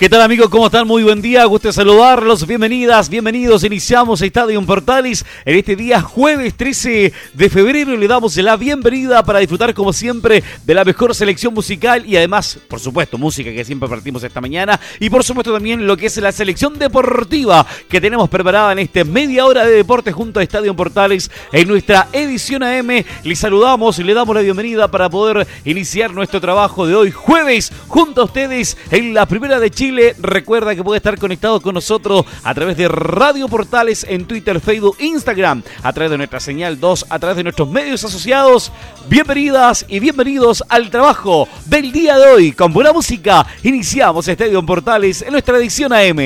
¿Qué tal amigos? ¿Cómo están? Muy buen día, gusto saludarlos, bienvenidas, bienvenidos. Iniciamos Estadio Portales en este día jueves 13 de febrero y le damos la bienvenida para disfrutar como siempre de la mejor selección musical y además, por supuesto, música que siempre partimos esta mañana y por supuesto también lo que es la selección deportiva que tenemos preparada en este media hora de deporte junto a Estadio Portales en nuestra edición AM. Les saludamos y le damos la bienvenida para poder iniciar nuestro trabajo de hoy jueves junto a ustedes en la primera de Chile Recuerda que puede estar conectado con nosotros a través de Radio Portales en Twitter, Facebook, Instagram, a través de nuestra señal 2, a través de nuestros medios asociados. Bienvenidas y bienvenidos al trabajo del día de hoy. Con buena música, iniciamos Estadio Portales en nuestra edición AM.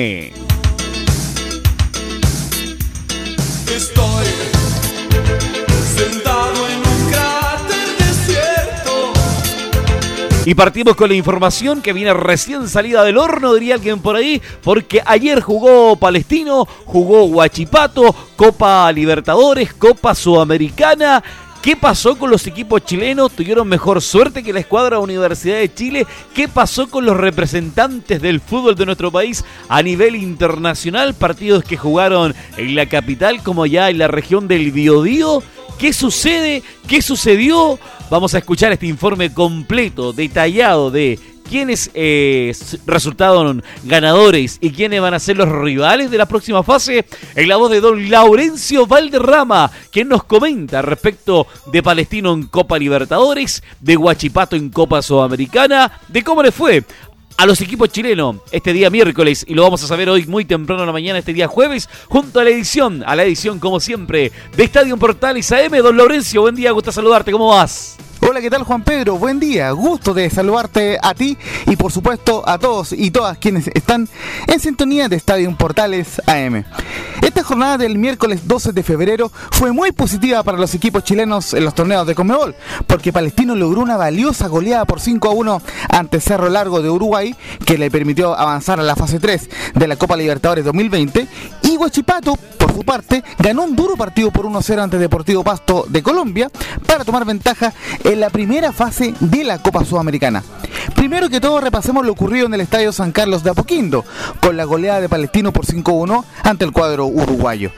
Estoy Y partimos con la información que viene recién salida del horno, diría alguien por ahí, porque ayer jugó Palestino, jugó Huachipato, Copa Libertadores, Copa Sudamericana. ¿Qué pasó con los equipos chilenos? ¿Tuvieron mejor suerte que la escuadra Universidad de Chile? ¿Qué pasó con los representantes del fútbol de nuestro país a nivel internacional? Partidos que jugaron en la capital como ya en la región del Biodío. ¿Qué sucede? ¿Qué sucedió? Vamos a escuchar este informe completo, detallado de quiénes eh, resultaron ganadores y quiénes van a ser los rivales de la próxima fase en la voz de don Laurencio Valderrama, quien nos comenta respecto de Palestino en Copa Libertadores, de Huachipato en Copa Sudamericana, de cómo le fue a los equipos chilenos este día miércoles y lo vamos a saber hoy muy temprano en la mañana, este día jueves, junto a la edición, a la edición como siempre de Estadio Portales AM. Don Laurencio, buen día, gusto saludarte, ¿cómo vas? Hola, ¿qué tal Juan Pedro? Buen día, gusto de saludarte a ti y por supuesto a todos y todas quienes están en sintonía de Estadio Portales AM. Esta jornada del miércoles 12 de febrero fue muy positiva para los equipos chilenos en los torneos de Comebol, porque Palestino logró una valiosa goleada por 5 a 1 ante Cerro Largo de Uruguay, que le permitió avanzar a la fase 3 de la Copa Libertadores 2020, y Huachipato, por su parte, ganó un duro partido por 1-0 ante Deportivo Pasto de Colombia para tomar ventaja en en la primera fase de la Copa Sudamericana. Primero que todo repasemos lo ocurrido en el Estadio San Carlos de Apoquindo, con la goleada de Palestino por 5-1 ante el cuadro uruguayo.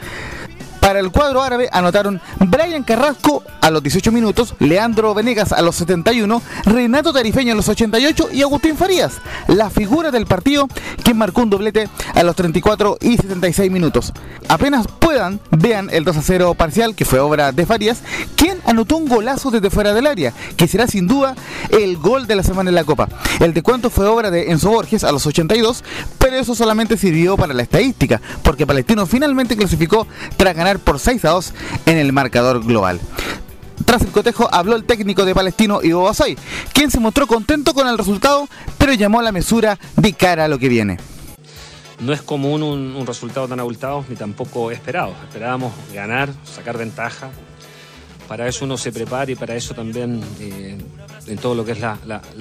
Para el cuadro árabe anotaron Brian Carrasco a los 18 minutos, Leandro Venegas a los 71, Renato Tarifeño a los 88 y Agustín Farías, la figura del partido, quien marcó un doblete a los 34 y 76 minutos. Apenas puedan, vean el 2 a 0 parcial, que fue obra de Farías, quien anotó un golazo desde fuera del área, que será sin duda el gol de la semana en la Copa. El de cuánto fue obra de Enzo Borges a los 82, pero eso solamente sirvió para la estadística, porque Palestino finalmente clasificó tras ganar por 6 a 2 en el marcador global. Tras el cotejo habló el técnico de Palestino Ivo Basay, quien se mostró contento con el resultado, pero llamó a la mesura de cara a lo que viene. No es común un, resultado tan abultado ni tampoco esperado. Esperábamos ganar, sacar ventaja. Para eso uno se prepara y para eso también eh, en todo lo que es la,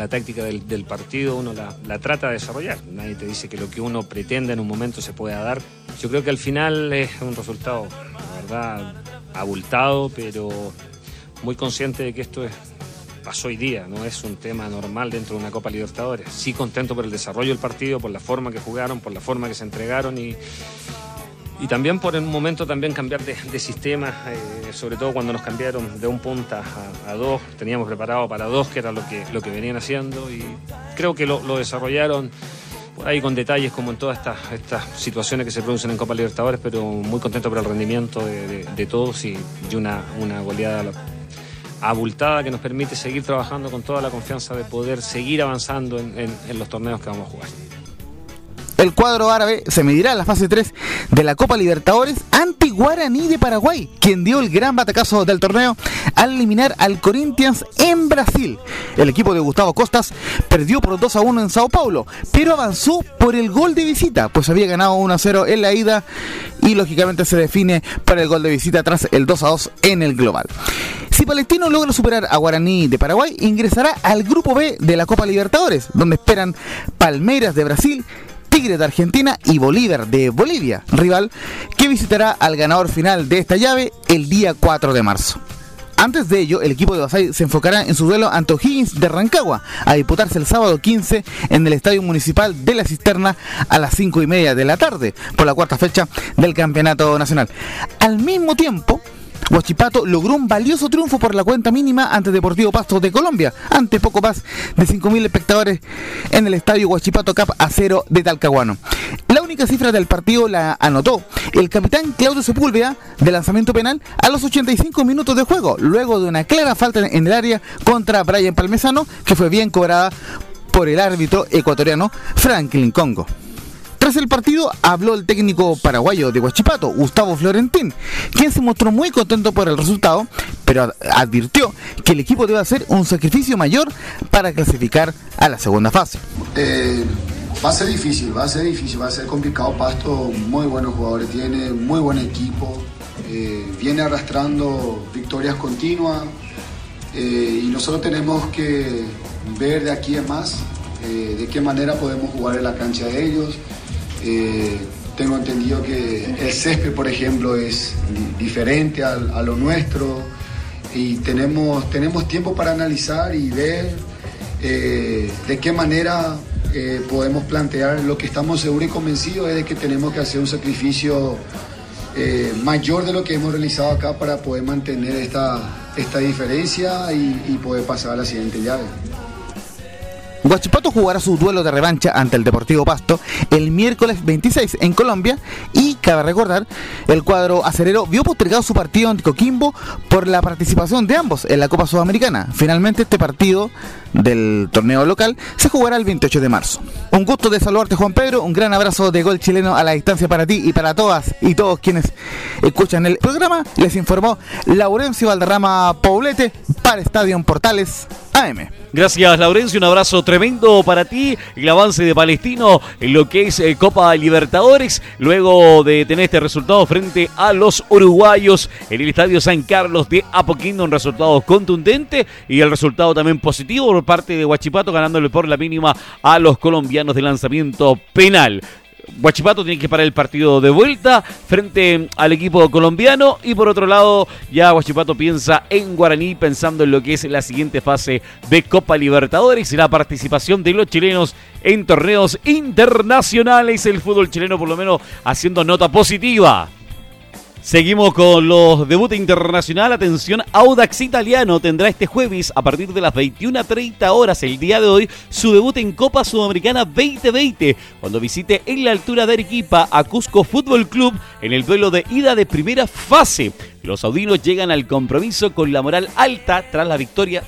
táctica del, partido uno la, la, trata de desarrollar. Nadie te dice que lo que uno pretende en un momento se pueda dar. Yo creo que al final es un resultado, la verdad, abultado, pero muy consciente de que esto es, pasó hoy día, no es un tema normal dentro de una Copa Libertadores. Sí contento por el desarrollo del partido, por la forma que jugaron, por la forma que se entregaron y, y también por un momento también cambiar de, sistema, eh, sobre todo cuando nos cambiaron de un punta a, dos, teníamos preparado para dos, que era lo que, lo que venían haciendo y creo que lo, lo desarrollaron ahí con detalles como en todas estas, estas situaciones que se producen en Copa Libertadores, pero muy contento por el rendimiento de, todos y, una, una goleada abultada que nos permite seguir trabajando con toda la confianza de poder seguir avanzando en, los torneos que vamos a jugar. El cuadro árabe se medirá en la fase 3 de la Copa Libertadores ante Guaraní de Paraguay, quien dio el gran batacazo del torneo al eliminar al Corinthians en Brasil. El equipo de Gustavo Costas perdió por 2 a 1 en Sao Paulo, pero avanzó por el gol de visita, pues había ganado 1 a 0 en la ida y lógicamente se define para el gol de visita tras el 2 a 2 en el global. Si Palestino logra superar a Guaraní de Paraguay, ingresará al grupo B de la Copa Libertadores, donde esperan Palmeiras de Brasil, Tigre de Argentina y Bolívar de Bolivia, rival que visitará al ganador final de esta llave el día 4 de marzo. Antes de ello, el equipo de Basay se enfocará en su duelo ante O'Higgins de Rancagua, a disputarse el sábado 15 en el Estadio Municipal de la Cisterna a las 5 y media de la tarde, por la cuarta fecha del Campeonato Nacional. Al mismo tiempo, Huachipato logró un valioso triunfo por la cuenta mínima ante Deportivo Pasto de Colombia, ante poco más de 5.000 espectadores en el estadio Huachipato Cap a cero de Talcahuano. La única cifra del partido la anotó el capitán Claudio Sepúlveda de lanzamiento penal a los 85 minutos de juego, luego de una clara falta en el área contra Brian Palmesano, que fue bien cobrada por el árbitro ecuatoriano Franklin Congo. Tras el partido habló el técnico paraguayo de Huachipato, Gustavo Florentín, quien se mostró muy contento por el resultado, pero advirtió que el equipo debe hacer un sacrificio mayor para clasificar a la segunda fase. Eh, va a ser difícil, va a ser difícil, va a ser complicado. Pasto muy buenos jugadores tiene, muy buen equipo, eh, viene arrastrando victorias continuas eh, y nosotros tenemos que ver de aquí en más de qué manera podemos jugar en la cancha de ellos. Eh, tengo entendido que el césped, por ejemplo, es diferente a, lo nuestro y tenemos, tenemos tiempo para analizar y ver eh, de qué manera eh, podemos plantear. Lo que estamos seguros y convencidos es de que tenemos que hacer un sacrificio mayor de lo que hemos realizado acá para poder mantener esta, esta diferencia y, y poder pasar a la siguiente llave. Guachipato jugará su duelo de revancha ante el Deportivo Pasto el miércoles 26 en Colombia y cabe recordar, el cuadro acerero vio postergado su partido ante Coquimbo por la participación de ambos en la Copa Sudamericana. Finalmente este partido del torneo local se jugará el 28 de marzo. Un gusto de saludarte Juan Pedro, un gran abrazo de gol chileno a la distancia para ti y para todas y todos quienes escuchan el programa. Les informó Laurencio Valderrama Poblete para Estadio Portales AM. Gracias, Laurencio. Un abrazo tremendo para ti. El avance de Palestino en lo que es eh, Copa Libertadores. Luego de tener este resultado frente a los uruguayos en el Estadio San Carlos de Apoquindo. Un resultado contundente y el resultado también positivo parte de Huachipato, ganándole por la mínima a los colombianos de lanzamiento penal. Guachipato tiene que parar el partido de vuelta frente al equipo colombiano y por otro lado ya Guachipato piensa en Guaraní pensando en lo que es la siguiente fase de Copa Libertadores y la participación de los chilenos en torneos internacionales, el fútbol chileno por lo menos haciendo nota positiva. Seguimos con los debut internacional. Atención, Audax Italiano tendrá este jueves a partir de las 21.30 horas el día de hoy su debut en Copa Sudamericana 2020 cuando visite en la altura de Arequipa a Cusco Fútbol Club en el duelo de ida de primera fase. Los saudinos llegan al compromiso con la moral alta tras la victoria,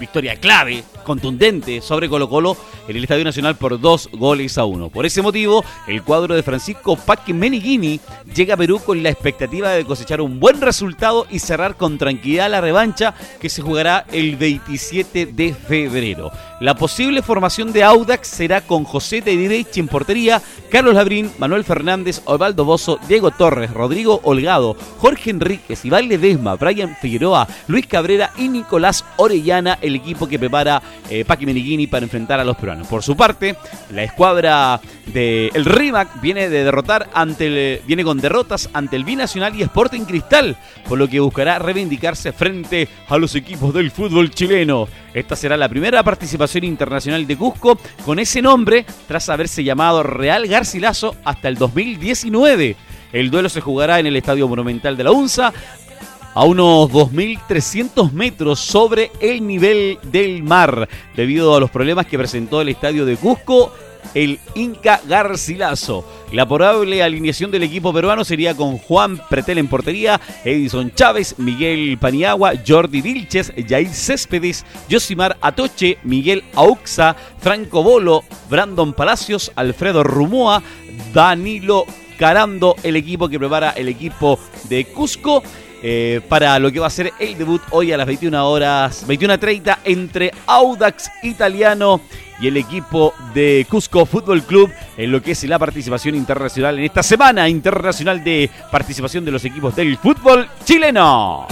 victoria clave, contundente sobre Colo Colo en el Estadio Nacional por dos goles a uno. Por ese motivo, el cuadro de Francisco Paque Menigini llega a Perú con la expectativa de cosechar un buen resultado y cerrar con tranquilidad la revancha que se jugará el 27 de febrero. La posible formación de Audax será con José Tedireich en portería, Carlos Labrín, Manuel Fernández, Osvaldo Bozo, Diego Torres, Rodrigo Holgado, Jorge Enríquez, Iván Ledesma, Brian Figueroa, Luis Cabrera y Nicolás Orellana, el equipo que prepara eh, Paqui Menigini para enfrentar a los peruanos. Por su parte, la escuadra del el RIMAC viene de derrotar ante viene con derrotas ante el Binacional y Sporting Cristal, por lo que buscará reivindicarse frente a los equipos del fútbol chileno. Esta será la primera participación internacional de Cusco con ese nombre tras haberse llamado Real Garcilaso hasta el 2019. El duelo se jugará en el Estadio Monumental de la UNSA a unos 2.300 metros sobre el nivel del mar, debido a los problemas que presentó el estadio de Cusco el Inca Garcilaso. La probable alineación del equipo peruano sería con Juan Pretel en portería, Edison Chávez, Miguel Paniagua, Jordi Vilches, Jair Céspedes, Josimar Atoche, Miguel Auxa, Franco Bolo, Brandon Palacios, Alfredo Rumoa, Danilo Carando, el equipo que prepara el equipo de Cusco. Eh, para lo que va a ser el debut hoy a las 21 horas, 21.30 entre Audax Italiano y el equipo de Cusco Fútbol Club en lo que es la participación internacional en esta semana internacional de participación de los equipos del fútbol chileno.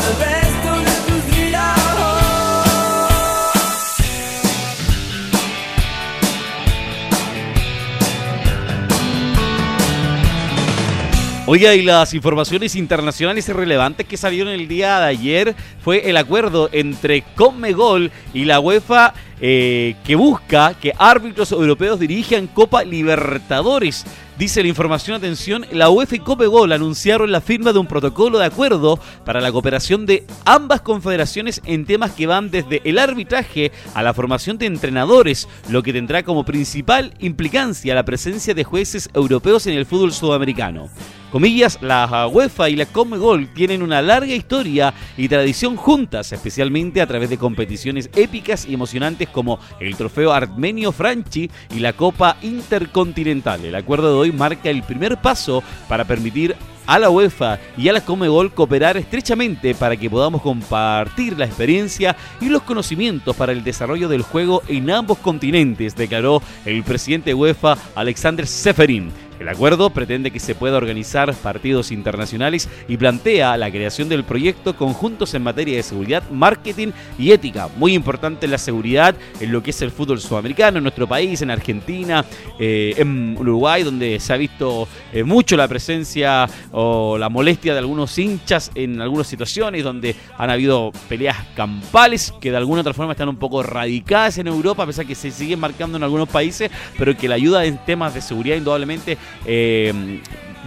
Oiga, y las informaciones internacionales relevantes que salieron el día de ayer fue el acuerdo entre Conmebol y la UEFA eh, que busca que árbitros europeos dirijan Copa Libertadores. Dice la información, atención, la UEFA y Conmebol anunciaron la firma de un protocolo de acuerdo para la cooperación de ambas confederaciones en temas que van desde el arbitraje a la formación de entrenadores, lo que tendrá como principal implicancia la presencia de jueces europeos en el fútbol sudamericano. Comillas, la UEFA y la Conmebol tienen una larga historia y tradición juntas, especialmente a través de competiciones épicas y emocionantes como el trofeo Armenio Franchi y la Copa Intercontinental. El acuerdo de hoy marca el primer paso para permitir a la UEFA y a la Comebol cooperar estrechamente para que podamos compartir la experiencia y los conocimientos para el desarrollo del juego en ambos continentes, declaró el presidente de UEFA Alexander Seferin. El acuerdo pretende que se pueda organizar partidos internacionales y plantea la creación del proyecto conjuntos en materia de seguridad, marketing y ética. Muy importante la seguridad en lo que es el fútbol sudamericano, en nuestro país, en Argentina, eh, en Uruguay, donde se ha visto eh, mucho la presencia o la molestia de algunos hinchas en algunas situaciones, donde han habido peleas campales que de alguna otra forma están un poco radicadas en Europa, a pesar que se siguen marcando en algunos países, pero que la ayuda en temas de seguridad indudablemente eh,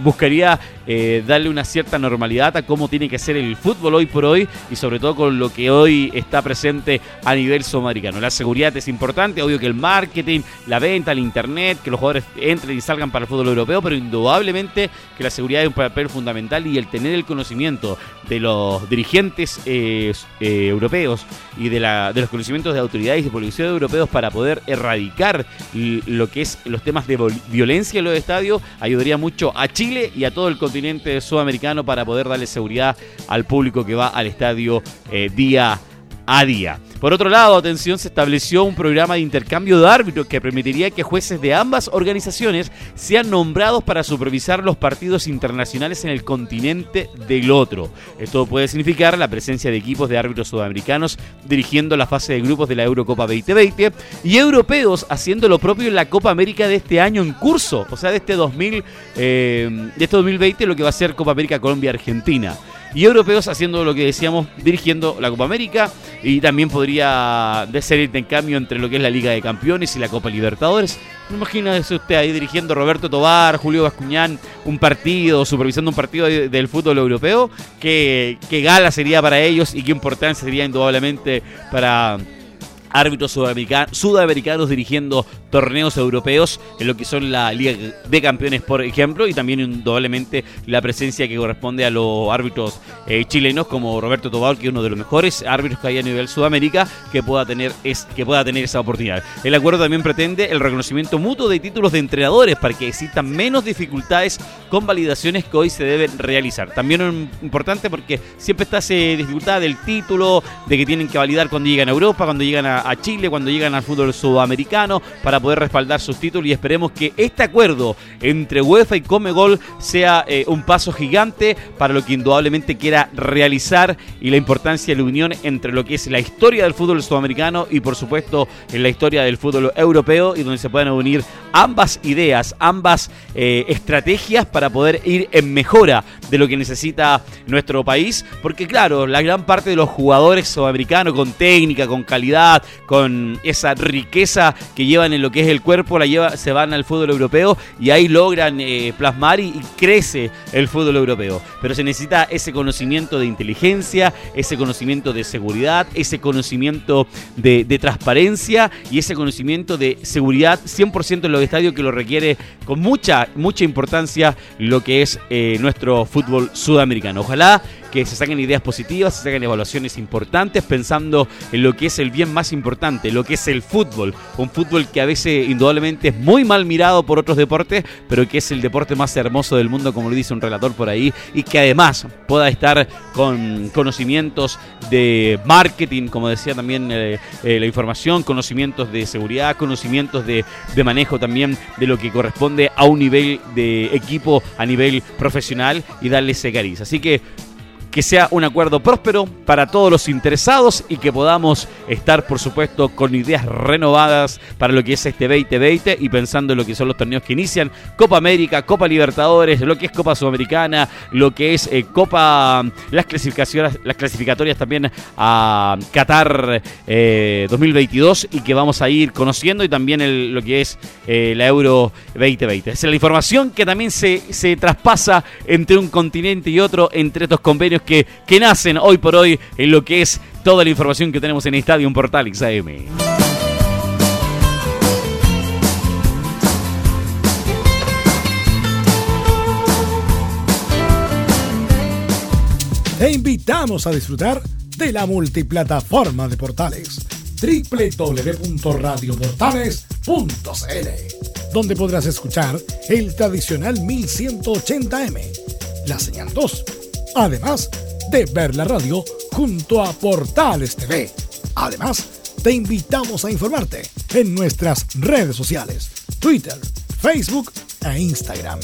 buscaría eh, darle una cierta normalidad a cómo tiene que ser el fútbol hoy por hoy y sobre todo con lo que hoy está presente a nivel sudamericano. La seguridad es importante, obvio que el marketing, la venta, el internet, que los jugadores entren y salgan para el fútbol europeo, pero indudablemente que la seguridad es un papel fundamental y el tener el conocimiento de los dirigentes eh, eh, europeos y de, los conocimientos de autoridades y policía europeos para poder erradicar lo que es los temas de violencia en los estadios ayudaría mucho a Chile y a todo el continente sudamericano para poder darle seguridad al público que va al estadio eh, día. Por otro lado, atención, se estableció un programa de intercambio de árbitros que permitiría que jueces de ambas organizaciones sean nombrados para supervisar los partidos internacionales en el continente del otro. Esto puede significar la presencia de equipos de árbitros sudamericanos dirigiendo la fase de grupos de la Eurocopa 2020 y europeos haciendo lo propio en la Copa América de este año en curso, o sea, de este 2000, eh, de este 2020, lo que va a ser Copa América Colombia-Argentina y europeos haciendo lo que decíamos, dirigiendo la Copa América y también podría ser el intercambio entre lo que es la Liga de Campeones y la Copa Libertadores. Imagínese usted ahí dirigiendo Roberto Tobar, Julio Bascuñán, un partido, supervisando un partido del fútbol europeo. Qué, qué gala sería para ellos y qué importancia sería indudablemente para árbitros sudamericanos, dirigiendo torneos europeos en lo que son la Liga de Campeones, por ejemplo, y también indudablemente la presencia que corresponde a los árbitros eh, chilenos como Roberto Tobal, que es uno de los mejores árbitros que hay a nivel Sudamérica, que pueda tener es, que pueda tener esa oportunidad. El acuerdo también pretende el reconocimiento mutuo de títulos de entrenadores para que existan menos dificultades con validaciones que hoy se deben realizar. También es importante porque siempre está esa dificultad del título, de que tienen que validar cuando llegan a Europa, cuando llegan a, a Chile cuando llegan al fútbol sudamericano para poder respaldar sus títulos y esperemos que este acuerdo entre UEFA y Comegol sea eh, un paso gigante para lo que indudablemente quiera realizar y la importancia de la unión entre lo que es la historia del fútbol sudamericano y por supuesto en la historia del fútbol europeo y donde se puedan unir ambas ideas, ambas eh, estrategias para poder ir en mejora de lo que necesita nuestro país. Porque claro, la gran parte de los jugadores sudamericanos con técnica, con calidad, con esa riqueza que llevan en lo que es el cuerpo, la lleva, se van al fútbol europeo y ahí logran eh, plasmar y, crece el fútbol europeo. Pero se necesita ese conocimiento de inteligencia, ese conocimiento de seguridad, ese conocimiento de, transparencia y ese conocimiento de seguridad 100% en los estadios que lo requiere con mucha, mucha importancia lo que es eh, nuestro fútbol sudamericano. Ojalá que se saquen ideas positivas, se saquen evaluaciones importantes pensando en lo que es el bien más importante, lo que es el fútbol. Un fútbol que a veces indudablemente es muy mal mirado por otros deportes, pero que es el deporte más hermoso del mundo, como lo dice un relator por ahí, y que además pueda estar con conocimientos de marketing, como decía también eh, eh, la información, conocimientos de seguridad, conocimientos de, de manejo también de lo que corresponde a un nivel de equipo a nivel profesional y darle ese cariz. Así que que sea un acuerdo próspero para todos los interesados y que podamos estar, por supuesto, con ideas renovadas para lo que es este 2020 y pensando en lo que son los torneos que inician, Copa América, Copa Libertadores, lo que es Copa Sudamericana, lo que es eh, Copa, las clasificaciones, las clasificatorias también a Qatar 2022 eh, y que vamos a ir conociendo y también lo que es eh, la Euro 2020. Es la información que también se, se traspasa entre un continente y otro, entre estos convenios que, que nacen hoy por hoy en lo que es toda la información que tenemos en Estadio Portal XAM. Te invitamos a disfrutar de la multiplataforma de portales www.radioportales.cl donde podrás escuchar el tradicional 1180m, la señal 2 además de ver la radio junto a Portales TV. Además, te invitamos a informarte en nuestras redes sociales, Twitter, Facebook e Instagram.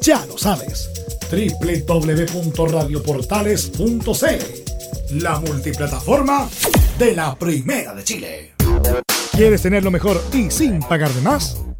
Ya lo sabes, www.radioportales.cl, la multiplataforma de la Primera de Chile. ¿Quieres tener lo mejor y sin pagar de más?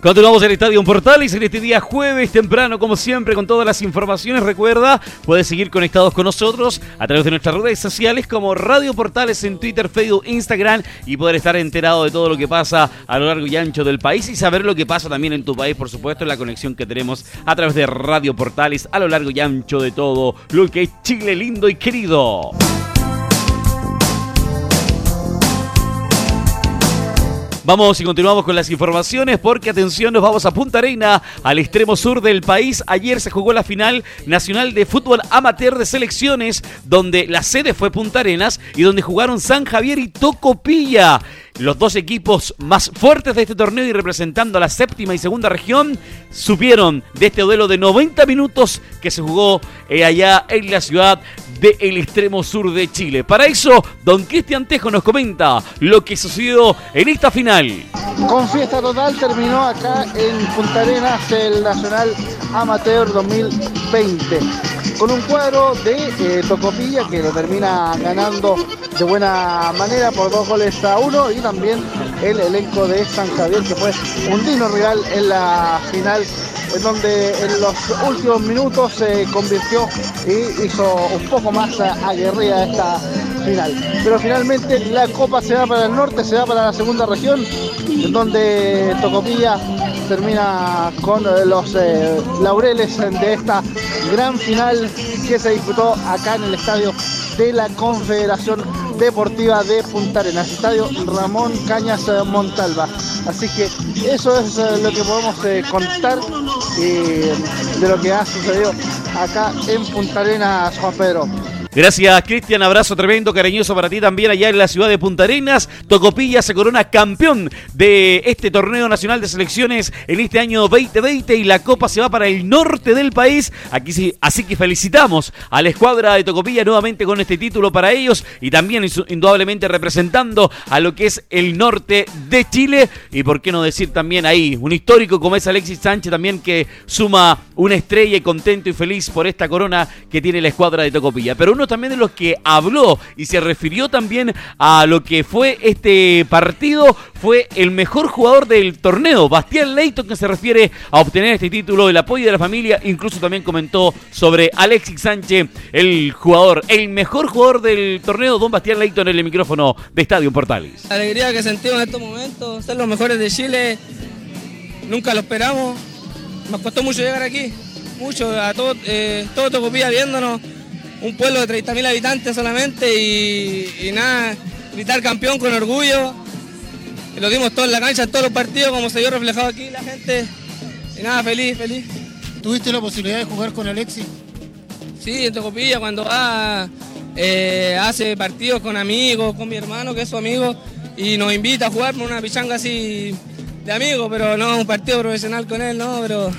Continuamos en Estadio Portales en este día jueves temprano, como siempre, con todas las informaciones. Recuerda, puedes seguir conectados con nosotros a través de nuestras redes sociales como Radio Portales en Twitter, Facebook, Instagram y poder estar enterado de todo lo que pasa a lo largo y ancho del país y saber lo que pasa también en tu país, por supuesto, en la conexión que tenemos a través de Radio Portales a lo largo y ancho de todo lo que es Chile lindo y querido. Vamos y continuamos con las informaciones porque atención, nos vamos a Punta Arena, al extremo sur del país. Ayer se jugó la final nacional de fútbol amateur de selecciones, donde la sede fue Punta Arenas y donde jugaron San Javier y Tocopilla. Los dos equipos más fuertes de este torneo y representando a la séptima y segunda región supieron de este duelo de 90 minutos que se jugó eh, allá en la ciudad del extremo sur de Chile. Para eso, don Cristian Tejo nos comenta lo que sucedió en esta final. Con fiesta total terminó acá en Punta Arenas el Nacional Amateur 2020 con un cuadro de eh, Tocopilla que lo termina ganando de buena manera por dos goles a uno y también el elenco de San Javier que fue un digno rival en la final en donde en los últimos minutos se convirtió y hizo un poco más aguerrida esta Pero finalmente la copa se va para el norte, se va para la segunda región, donde Tocopilla termina con los eh, laureles de esta gran final que se disputó acá en el estadio de la Confederación Deportiva de Punta Arenas, estadio Ramón Cañas Montalva. Así que eso es eh, lo que podemos eh, contar de lo que ha sucedido acá en Punta Arenas, Juan Pedro. Gracias, Cristian. Abrazo tremendo, cariñoso para ti también allá en la ciudad de Punta Arenas. Tocopilla se corona campeón de este torneo nacional de selecciones en este año 2020 y la copa se va para el norte del país. Aquí sí, así que felicitamos a la escuadra de Tocopilla nuevamente con este título para ellos y también indudablemente representando a lo que es el norte de Chile y por qué no decir también ahí un histórico como es Alexis Sánchez también que suma una estrella y contento y feliz por esta corona que tiene la escuadra de Tocopilla. Pero uno también de los que habló y se refirió también a lo que fue este partido fue el mejor jugador del torneo, Bastián Leighton, que se refiere a obtener este título, el apoyo de la familia, incluso también comentó sobre Alexis Sánchez, el jugador, el mejor jugador del torneo, don Bastián Leighton en el micrófono de Estadio Portales. La alegría que sentimos en estos momentos, ser los mejores de Chile, nunca lo esperamos, nos costó mucho llegar aquí, mucho, a todo, eh, todo viéndonos, un pueblo de 30.000 habitantes solamente y, nada, gritar campeón con orgullo. Y lo dimos todo en la cancha, en todos los partidos, como se vio reflejado aquí la gente. Y nada, feliz, feliz. ¿Tuviste la posibilidad de jugar con Alexis? Sí, en Tocopilla, cuando va, eh, hace partidos con amigos, con mi hermano, que es su amigo, y nos invita a jugar por una pichanga así de amigos, pero no un partido profesional con él, no, pero,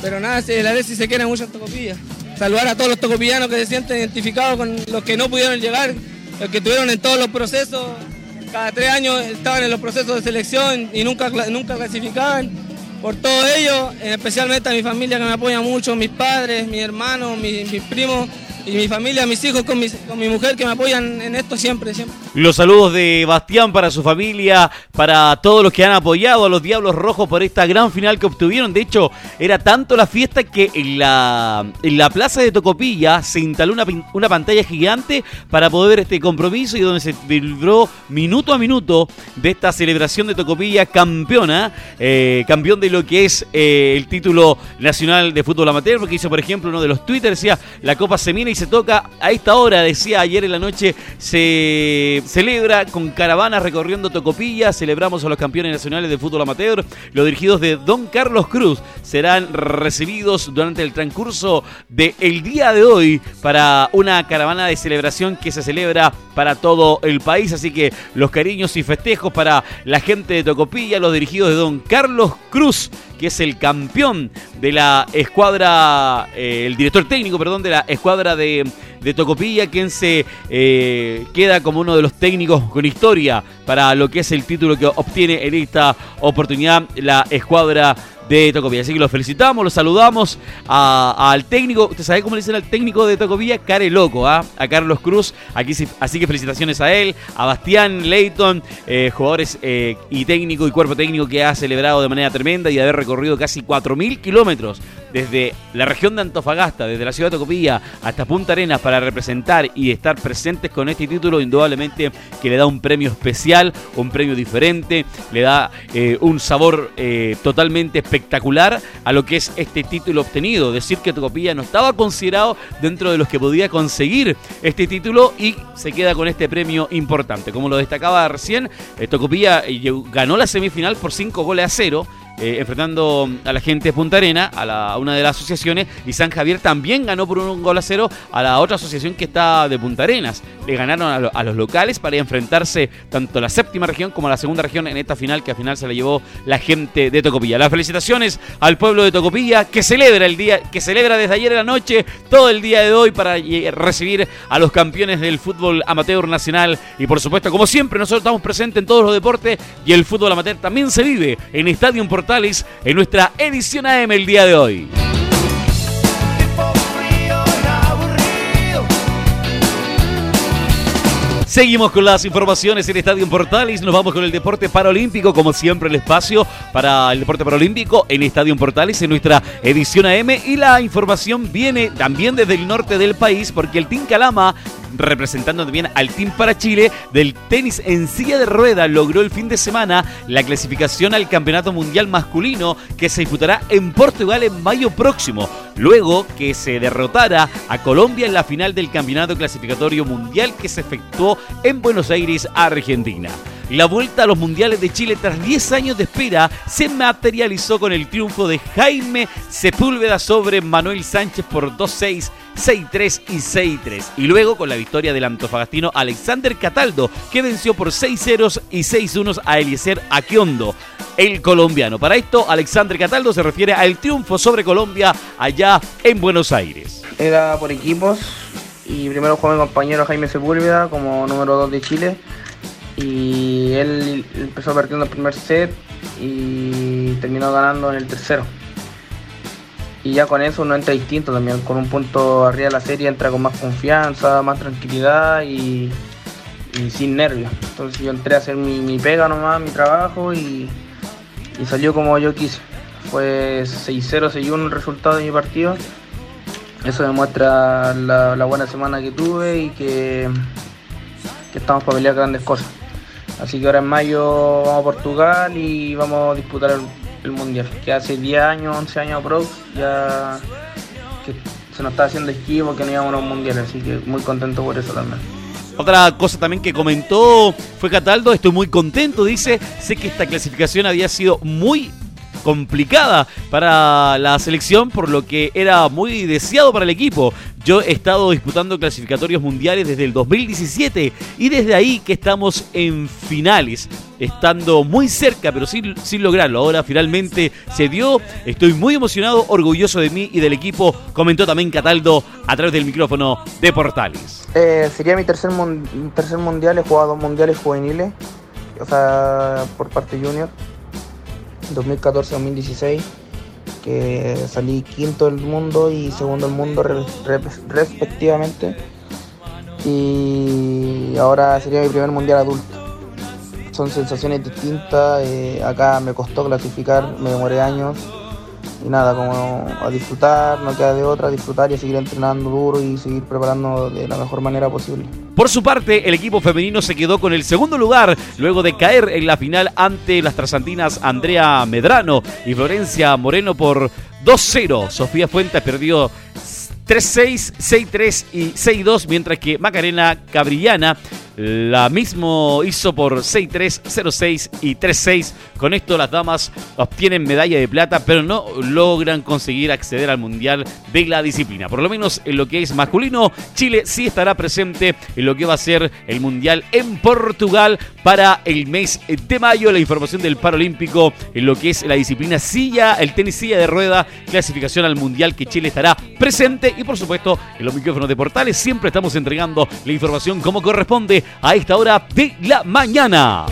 pero nada, el Alexis se quiere mucho en Tocopilla saludar a todos los tocopillanos que se sienten identificados con los que no pudieron llegar, los que estuvieron en todos los procesos, cada tres años estaban en los procesos de selección y nunca, nunca clasificaban. Por todo ello, especialmente a mi familia que me apoya mucho, mis padres, mis hermanos, mis, mis primos, y mi familia, mis hijos, con, con mi mujer que me apoyan en esto siempre, siempre. Los saludos de Bastián para su familia, para todos los que han apoyado a los Diablos Rojos por esta gran final que obtuvieron. De hecho, era tanto la fiesta que en la, en la plaza de Tocopilla se instaló una, una pantalla gigante para poder ver este compromiso y donde se vibró minuto a minuto de esta celebración de Tocopilla campeona, eh, campeón de lo que es eh, el título nacional de fútbol amateur, porque hizo, por ejemplo, uno de los Twitter, decía, la Copa Semina se toca a esta hora, decía ayer en la noche, se celebra con caravanas recorriendo Tocopilla, celebramos a los campeones nacionales de fútbol amateur, los dirigidos de Don Carlos Cruz serán recibidos durante el transcurso del día de hoy para una caravana de celebración que se celebra para todo el país, así que los cariños y festejos para la gente de Tocopilla, los dirigidos de Don Carlos Cruz, que es el campeón de la escuadra, eh, el director técnico, perdón, de la escuadra de, Tocopilla, quien se eh, queda como uno de los técnicos con historia para lo que es el título que obtiene en esta oportunidad la escuadra de Tocopilla. Así que los felicitamos, los saludamos al técnico. ¿Usted sabe cómo le dicen al técnico de Tocopilla? Care Loco, ¿ah? a Carlos Cruz. Aquí así que felicitaciones a él, a Bastián Leighton, eh, jugadores eh, y técnico y cuerpo técnico que ha celebrado de manera tremenda y haber recorrido casi 4.000 kilómetros desde la región de Antofagasta, desde la ciudad de Tocopilla hasta Punta Arenas para representar y estar presentes con este título, indudablemente que le da un premio especial, un premio diferente, le da eh, un sabor totalmente especial espectacular a lo que es este título obtenido. Decir que Tocopilla no estaba considerado dentro de los que podía conseguir este título y se queda con este premio importante. Como lo destacaba recién, eh, Tocopilla eh, ganó la semifinal por 5 goles a 0 eh, enfrentando a la gente de Punta Arena, a, una de las asociaciones, y San Javier también ganó por un gol a cero a la otra asociación que está de Punta Arenas. Le ganaron a, los locales para enfrentarse tanto a la séptima región como a la segunda región en esta final que al final se la llevó la gente de Tocopilla. Las felicitaciones al pueblo de Tocopilla que celebra el día, que celebra desde ayer en la noche todo el día de hoy para recibir a los campeones del fútbol amateur nacional y por supuesto como siempre nosotros estamos presentes en todos los deportes y el fútbol amateur también se vive en Estadio En nuestra edición AM el día de hoy. Seguimos con las informaciones en Estadio Portales. Nos vamos con el deporte paralímpico, como siempre, el espacio para el deporte paralímpico en Estadio Portales en nuestra edición AM. Y la información viene también desde el norte del país, porque el Team Calama representando también al Team para Chile del tenis en silla de rueda, logró el fin de semana la clasificación al Campeonato Mundial Masculino que se disputará en Portugal en mayo próximo, luego que se derrotara a Colombia en la final del Campeonato Clasificatorio Mundial que se efectuó en Buenos Aires, Argentina. La vuelta a los mundiales de Chile tras 10 años de espera se materializó con el triunfo de Jaime Sepúlveda sobre Manuel Sánchez por 2-6, 6-3 y 6-3. Y luego con la victoria del antofagastino Alexander Cataldo, que venció por 6-0 y 6-1 a Eliezer Aquiondo, el colombiano. Para esto, Alexander Cataldo se refiere al triunfo sobre Colombia allá en Buenos Aires. Era por equipos y primero jugó mi compañero Jaime Sepúlveda como número 2 de Chile y él empezó perdiendo el primer set y terminó ganando en el tercero. Y ya con eso uno entra distinto también, con un punto arriba de la serie entra con más confianza, más tranquilidad y, sin nervios. Entonces yo entré a hacer mi, pega nomás, mi trabajo y, salió como yo quise. Fue 6-0, 6-1 el resultado de mi partido. Eso demuestra la, buena semana que tuve y que, que estamos para pelear grandes cosas. Así que ahora en mayo vamos a Portugal y vamos a disputar Mundial, que hace 10 años, 11 años pro, ya que se nos está haciendo esquí porque no íbamos a un Mundial, así que muy contento por eso también. Otra cosa también que comentó fue Cataldo, estoy muy contento, dice, sé que esta clasificación había sido muy complicada para la selección, por lo que era muy deseado para el equipo. Yo he estado disputando clasificatorios mundiales desde el 2017 y desde ahí que estamos en finales, estando muy cerca pero sin, sin lograrlo. Ahora finalmente se dio, estoy muy emocionado, orgulloso de mí y del equipo, comentó también Cataldo a través del micrófono de Portales. Eh, sería mi tercer, tercer mundial, he jugado mundiales juveniles, o sea, por parte junior. 2014-2016, que salí quinto del mundo y segundo del mundo respectivamente. Y ahora sería mi primer mundial adulto. Son sensaciones distintas, eh, acá me costó clasificar, me demoré años y nada, como a disfrutar, no queda de otra, disfrutar y seguir entrenando duro y seguir preparando de la mejor manera posible. Por su parte, el equipo femenino se quedó con el segundo lugar luego de caer en la final ante las trasantinas Andrea Medrano y Florencia Moreno por 2-0. Sofía Fuentes perdió 3-6, 6-3 y 6-2, mientras que Macarena Cabrillana la mismo hizo por 6-3, 0-6 y 3-6. Con esto las damas obtienen medalla de plata, pero no logran conseguir acceder al Mundial de la disciplina. Por lo menos en lo que es masculino, Chile sí estará presente en lo que va a ser el Mundial en Portugal para el mes de mayo. La información del Paralímpico en lo que es la disciplina silla, el tenis silla de rueda, clasificación al Mundial que Chile estará presente. Y por supuesto, en los micrófonos de portales siempre estamos entregando la información como corresponde a esta hora de la mañana.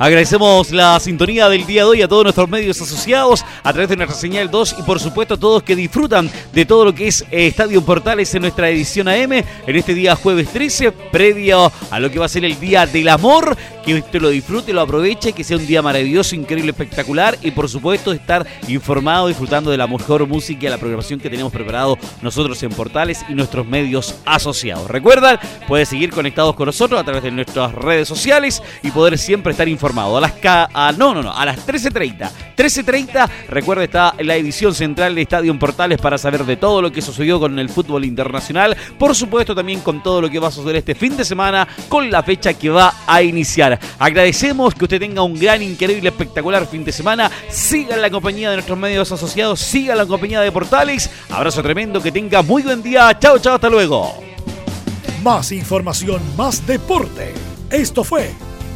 Agradecemos la sintonía del día de hoy a todos nuestros medios asociados a través de nuestra señal 2 y por supuesto a todos que disfrutan de todo lo que es eh, Estadio Portales en nuestra edición AM en este día jueves 13, previo a lo que va a ser el Día del Amor. Que usted lo disfrute, lo aproveche, que sea un día maravilloso, increíble, espectacular y por supuesto estar informado, disfrutando de la mejor música y la programación que tenemos preparado nosotros en Portales y nuestros medios asociados. Recuerda, puede seguir conectados con nosotros a través de nuestras redes sociales y poder siempre estar informado a las no, no, no, a las 13.30. 13.30, recuerda, está la edición central de Estadio Portales para saber de todo lo que sucedió con el fútbol internacional. Por supuesto, también con todo lo que va a suceder este fin de semana, con la fecha que va a iniciar. Agradecemos que usted tenga un gran, increíble, espectacular fin de semana. Siga la compañía de nuestros medios asociados, siga la compañía de Portales. Abrazo tremendo, que tenga muy buen día. Chao, chao, hasta luego. Más información, más deporte. Esto fue